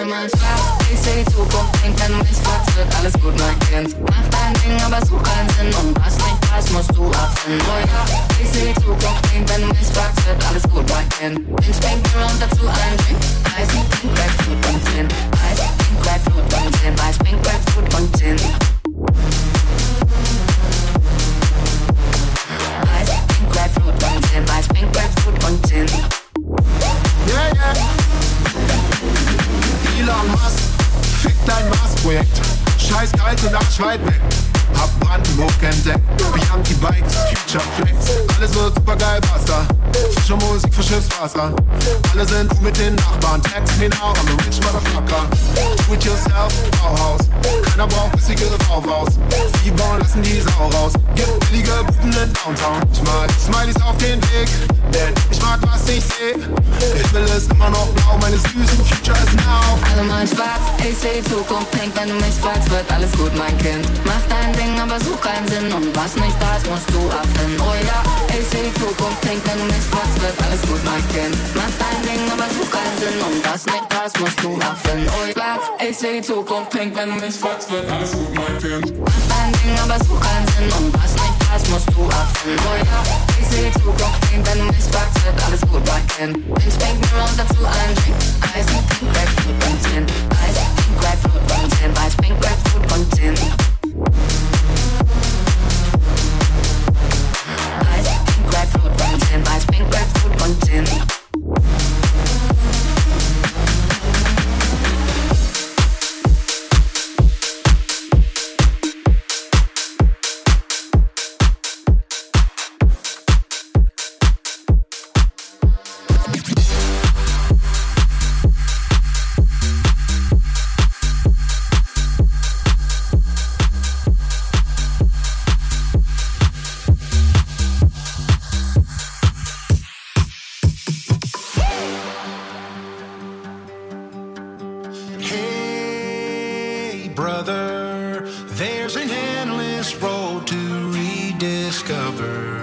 gut, mein Schlaf, ich seh die Zukunft, denk, du mich fragst, wird alles gut, mein Kind. Mach dein Ding, aber such keinen Sinn und was nicht passt, musst du abfinden. Oh ja, ich seh die Zukunft, denk, du mich fragst, wird alles gut, mein Kind. Bin spink mir und dazu ein Drink, Eis, Pink, Grapefruit und Gin. Eis, Pink, Grapefruit und Gin. Eis, Pink, Grapefruit und Gin. Eis, Pink, Grapefruit und Gin. Eis, Pink, Grapefruit und Gin. Yeah, yeah. Elon Musk, fick dein Mars-Projekt. Scheiß kalte Nacht, weit weg. Hab Brandenburg entdeckt. Bianchi Bikes, Future Flex. Alles wird super geil, Wasser. Frische Musik für Schiffswasser. Alle sind mit den Nachbarn. Text me now, I'm a rich motherfucker. Do it yourself, Bauhaus. Keiner braucht bissige Bauhaus. Die bauen lassen die Sau raus. Gibt billige Buben in Downtown. Ich mag Smileys auf den Weg. Denn ich mag, was ich seh. Ich will es immer noch blau. Meine süßen Future is now. Alle mal schwarz, ich seh Zukunft pink, wenn du mich fragst, wird alles gut, mein Kind. Mach dein Ding, aber such keinen Sinn und was nicht da ist, musst du abfinden. Oh ja, ich seh Zukunft pink, wenn du mich fragst, wird alles gut, mein Kind. Mach dein Ding, aber such keinen Sinn und was nicht da ist, musst du abfinden. Oh ja, ich seh Zukunft pink, wenn du mich fragst, wird alles gut, mein Kind. Mach dein Ding, aber such keinen Sinn und was nicht ist, musst du abfinden. Oh ja, ich seh wenn du fragst, wird alles gut, spink mir und dazu ein Drink, Eis, Pink, Grapefruit und Gin. Eis, Pink, Grapefruit und Gin. Eis, Pink, Grapefruit und Gin. Eis, Pink, Grapefruit und Gin. Eis, Pink, Grapefruit und. Brother, there's an endless road to rediscover.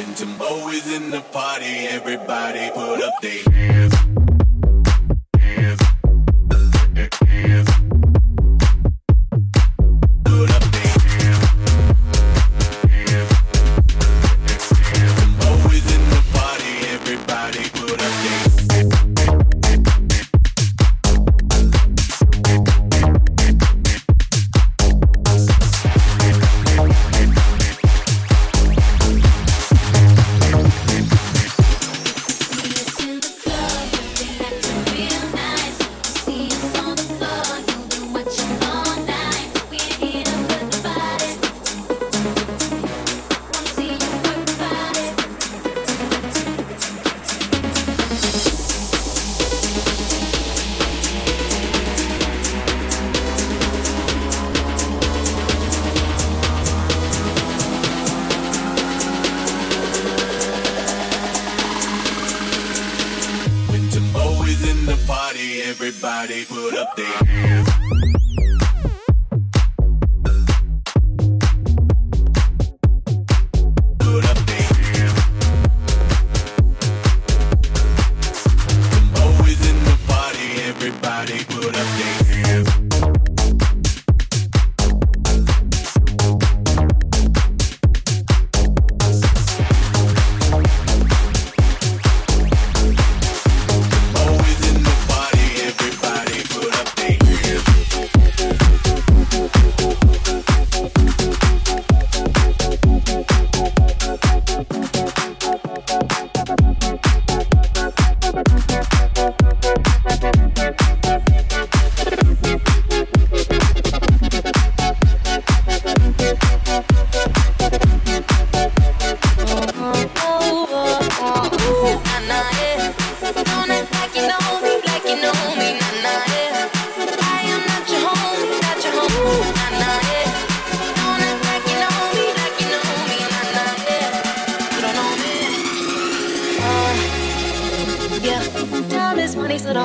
When Timbo is in the party, everybody put up their hands.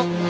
Is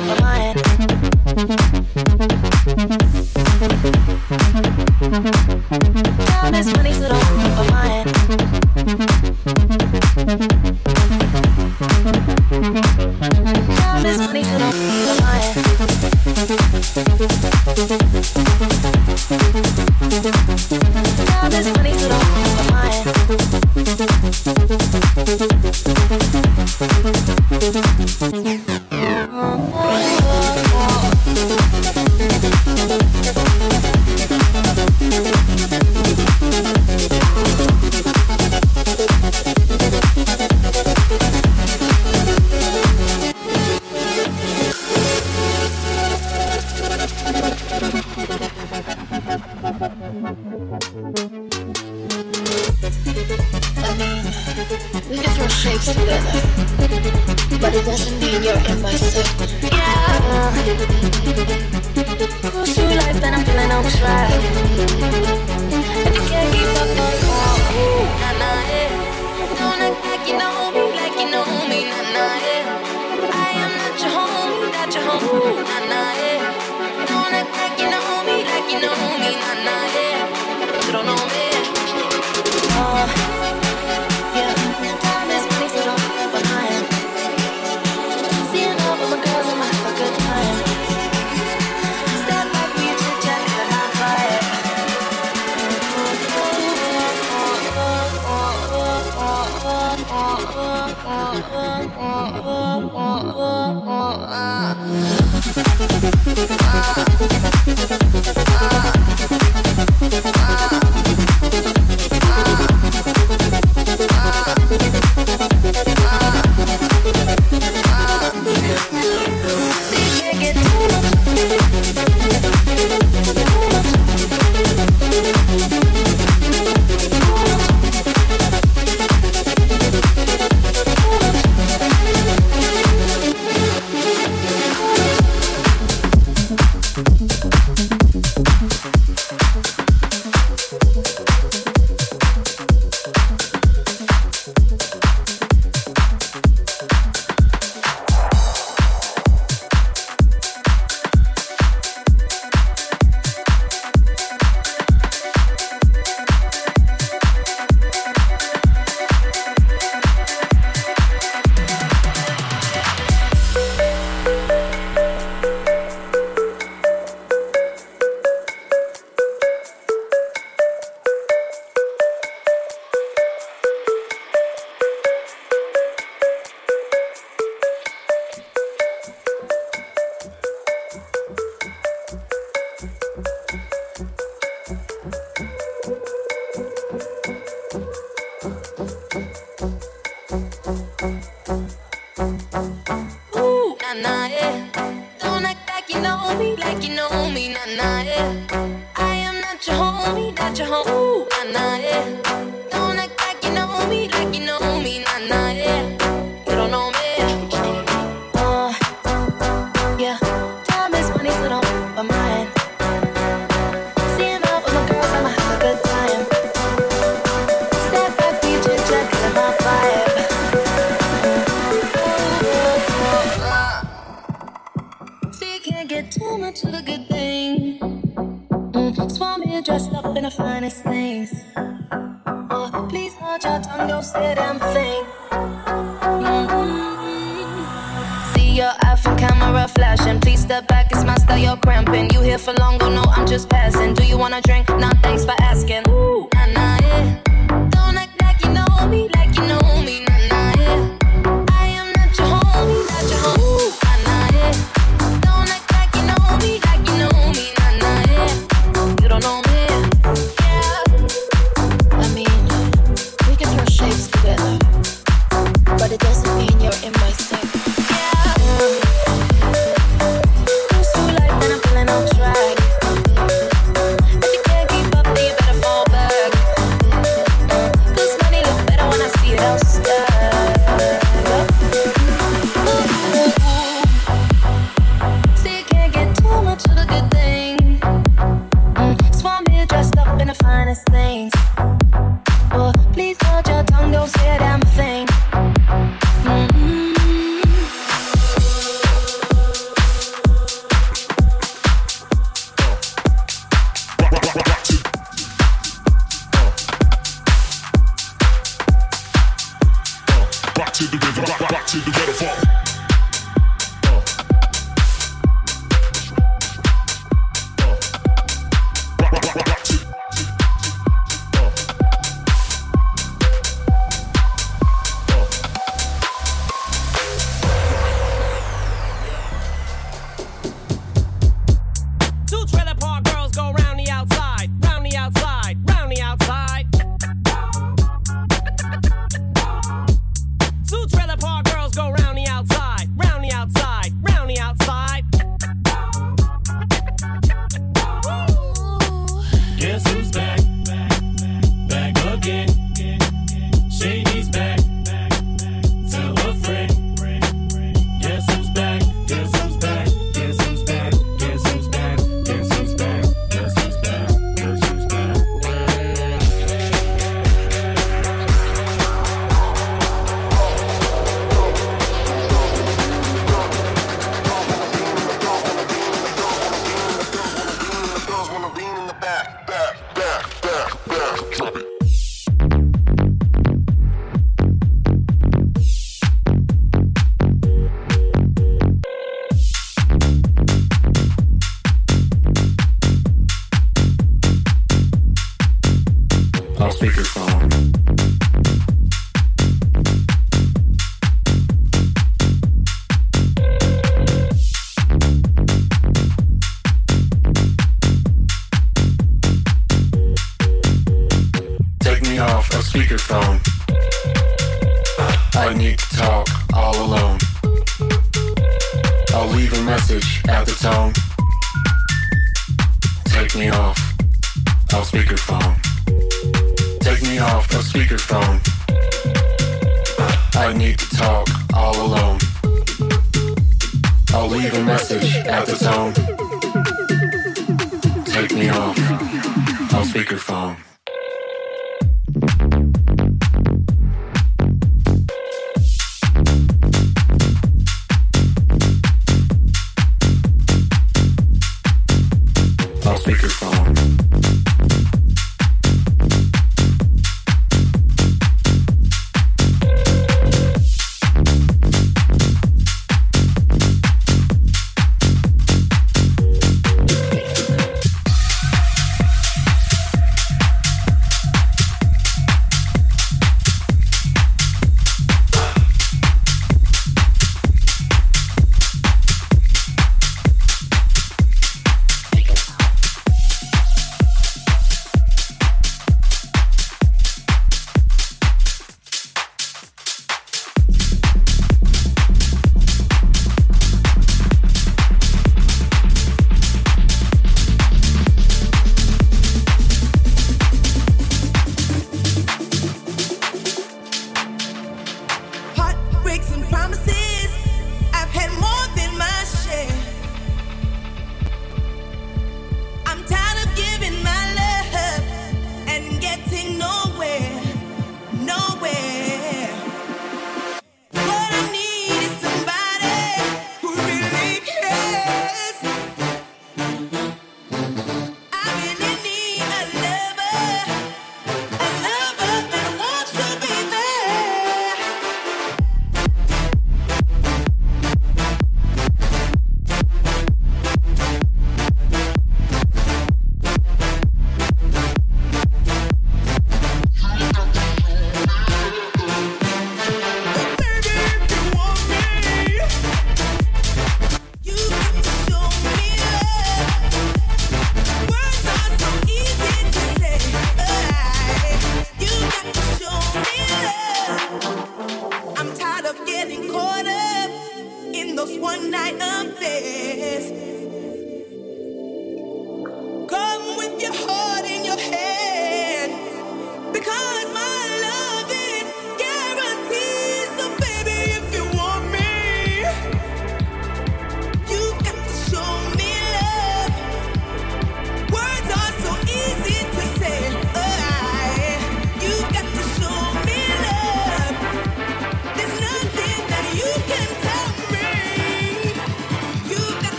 song.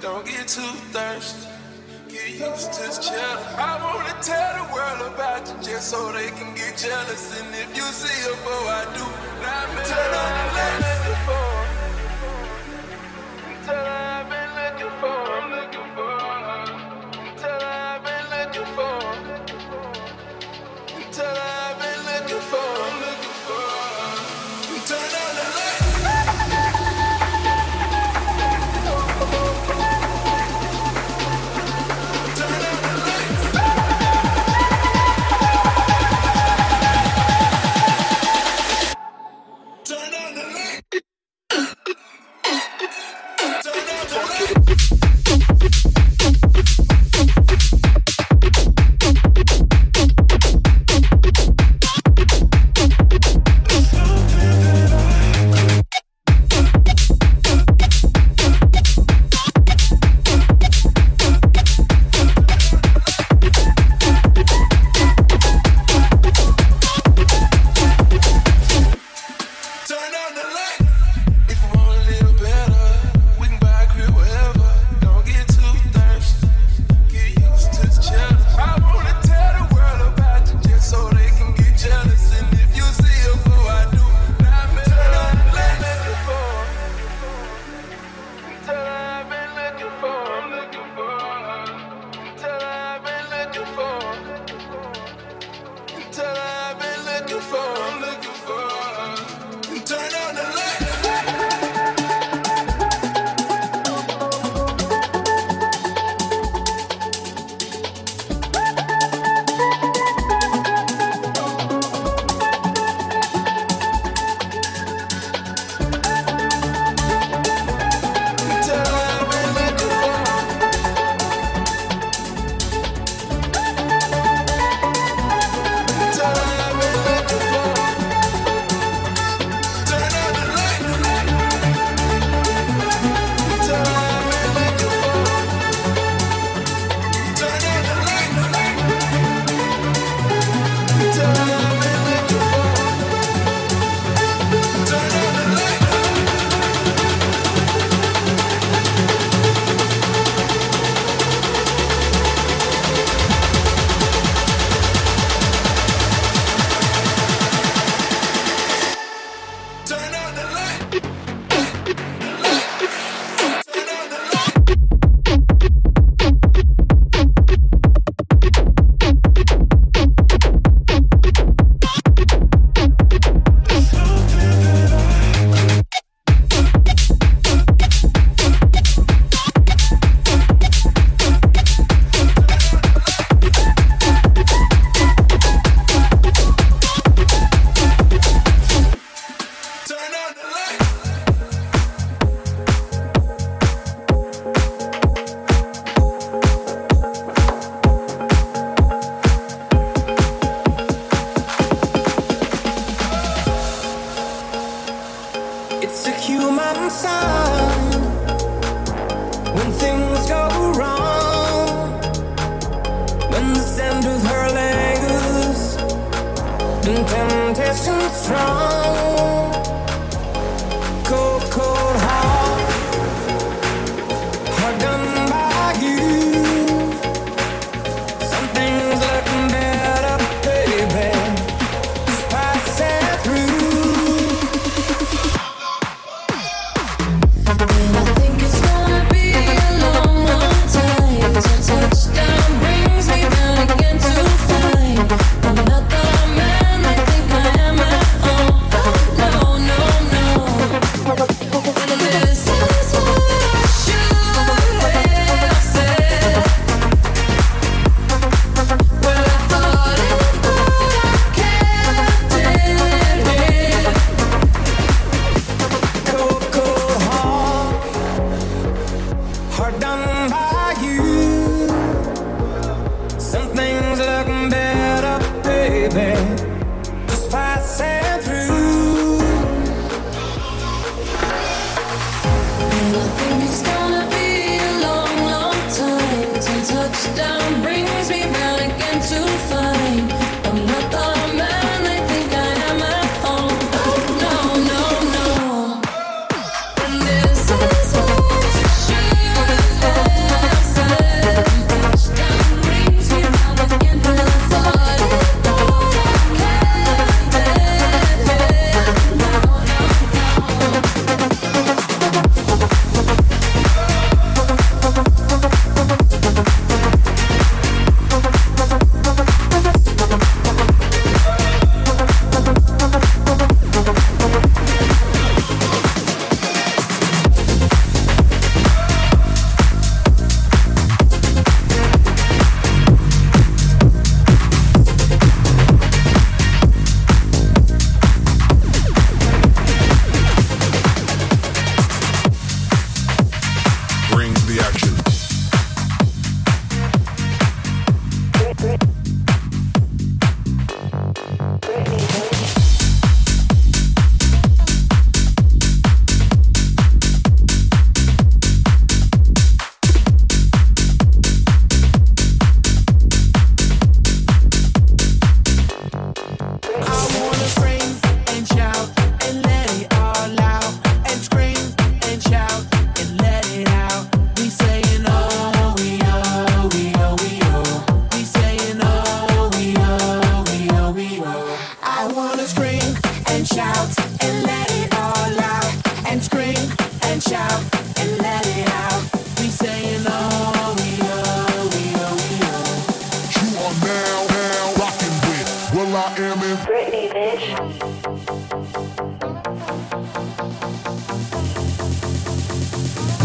Don't get too thirsty. Get used to chill. I wanna tell the world about you just so they can get jealous. And if you see a boy, I do, now turn on the lights. Turn on the.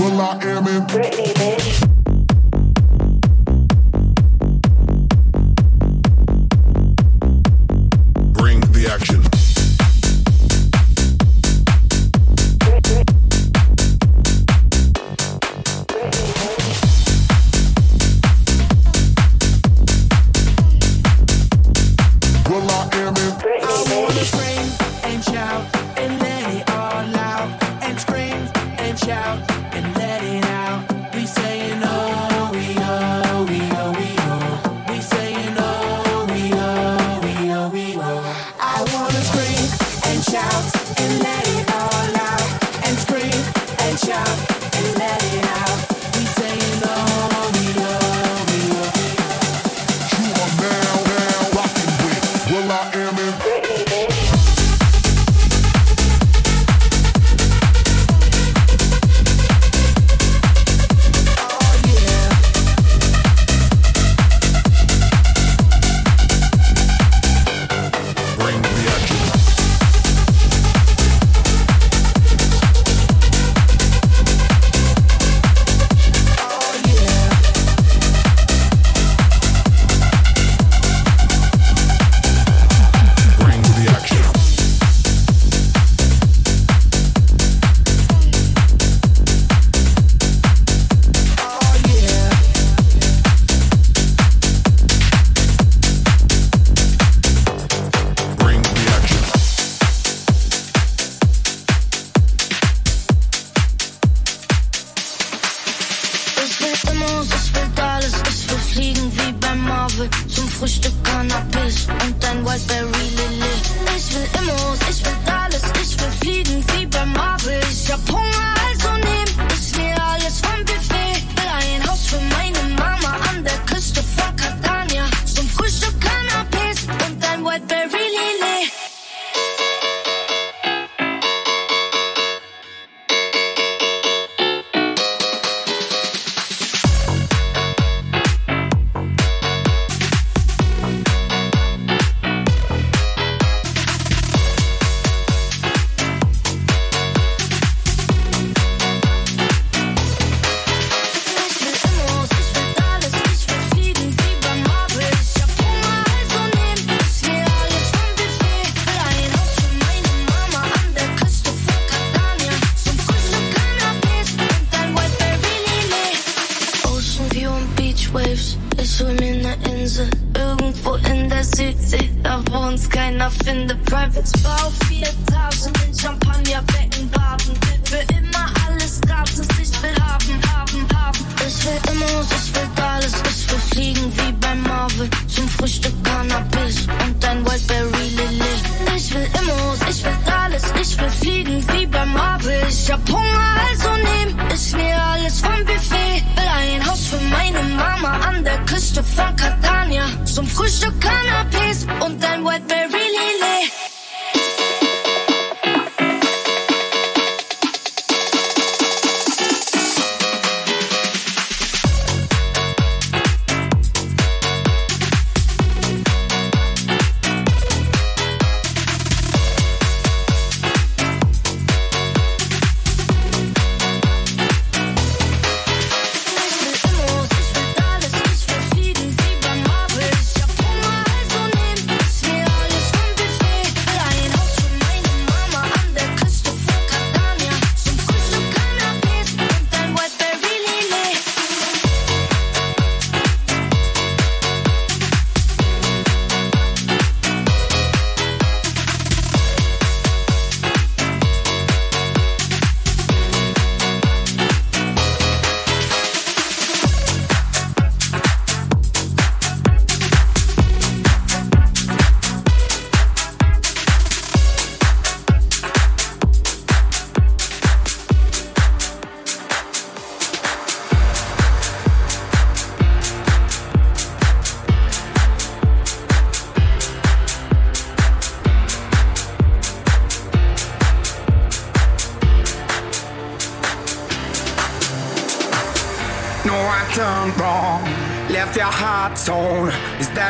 Am in Britney, bitch.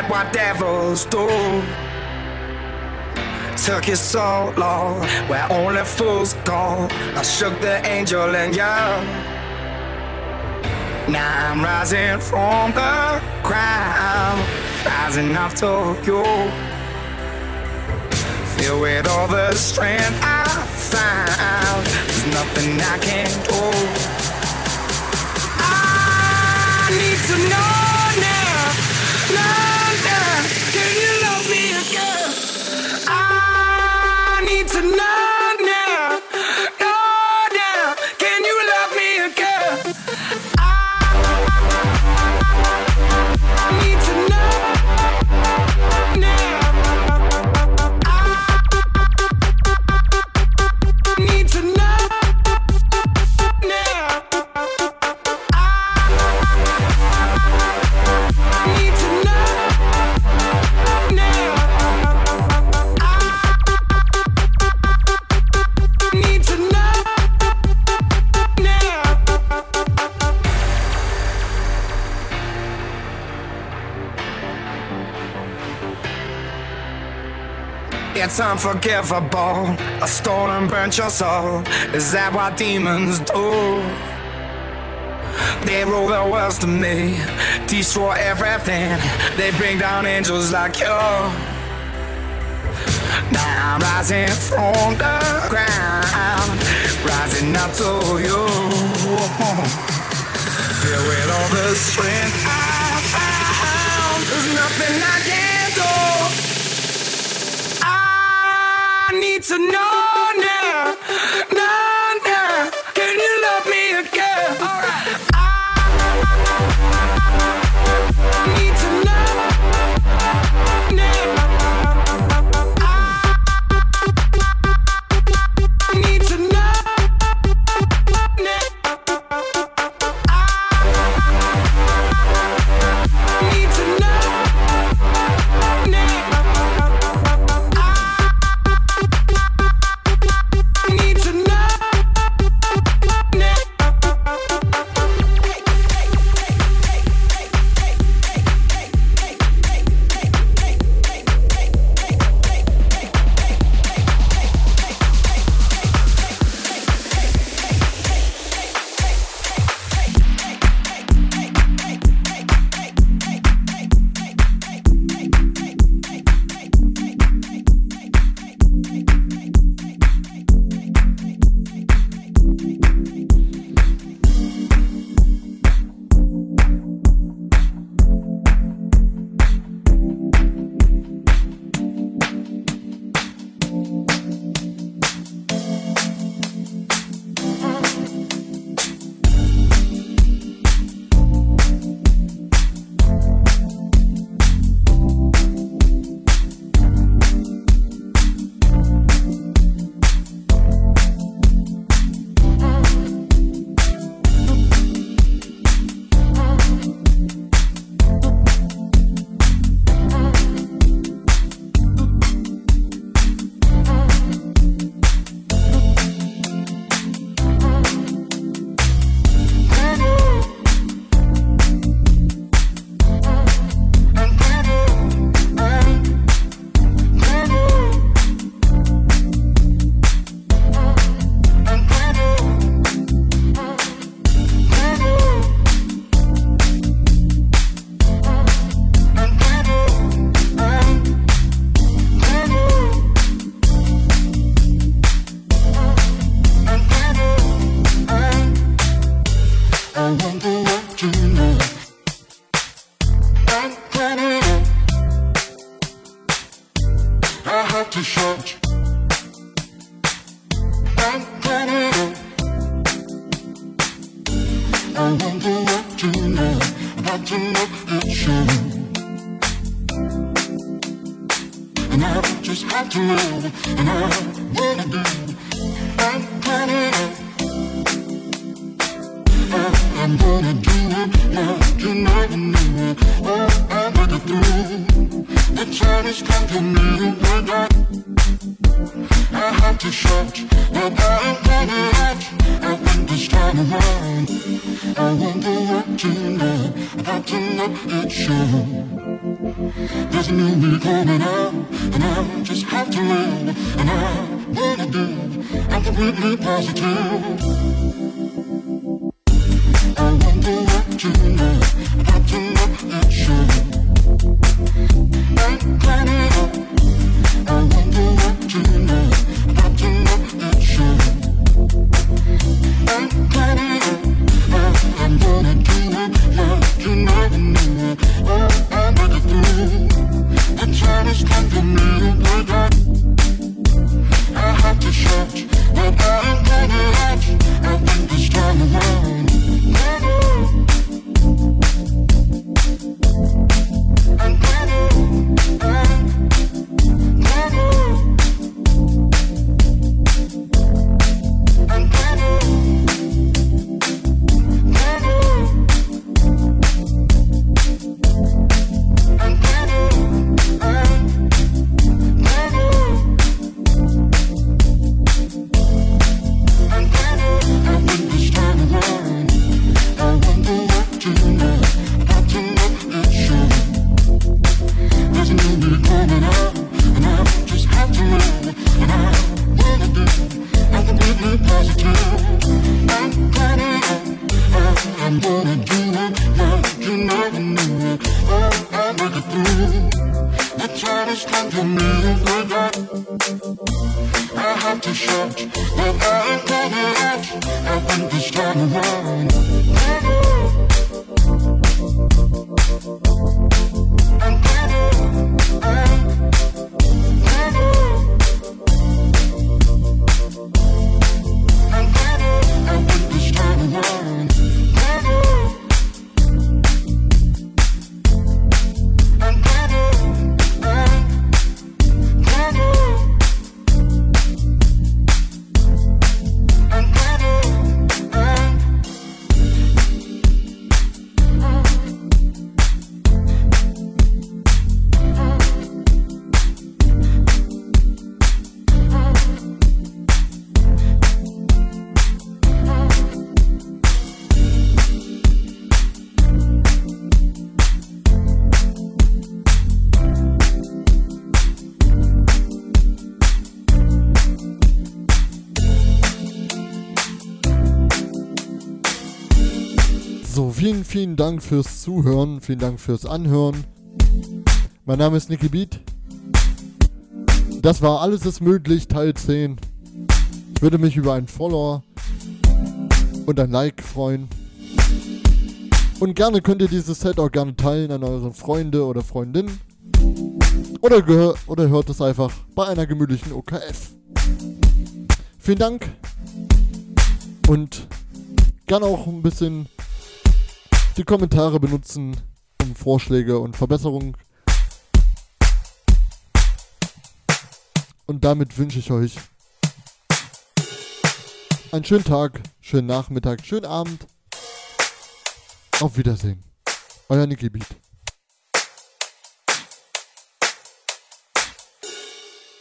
What devils do? Took you so long, where only fools go. I shook the angel and you. Now I'm rising from the ground, rising up to you. Filled with all the strength I found, there's nothing I can't do. I need to know unforgivable. A stolen burnt your soul. Is that what demons do? They rule the world to me, destroy everything. They bring down angels like you. Now I'm rising from the ground, rising up to you. Filled with all the strength I I need to vielen, Dank fürs Zuhören, vielen Dank fürs Anhören. Mein Name ist Nicky Beat. Das war Alles ist möglich, Teil 10. Ich würde mich über ein Follower und ein Like freuen. Und gerne könnt ihr dieses Set auch gerne teilen an eure Freunde oder Freundinnen. Oder, oder hört es einfach bei einer gemütlichen OKF. Vielen Dank. Und gerne auch ein bisschen die Kommentare benutzen, um Vorschläge und Verbesserungen. Und damit wünsche ich euch einen schönen Tag, schönen Nachmittag, schönen Abend. Auf Wiedersehen. Euer Nicky Beat.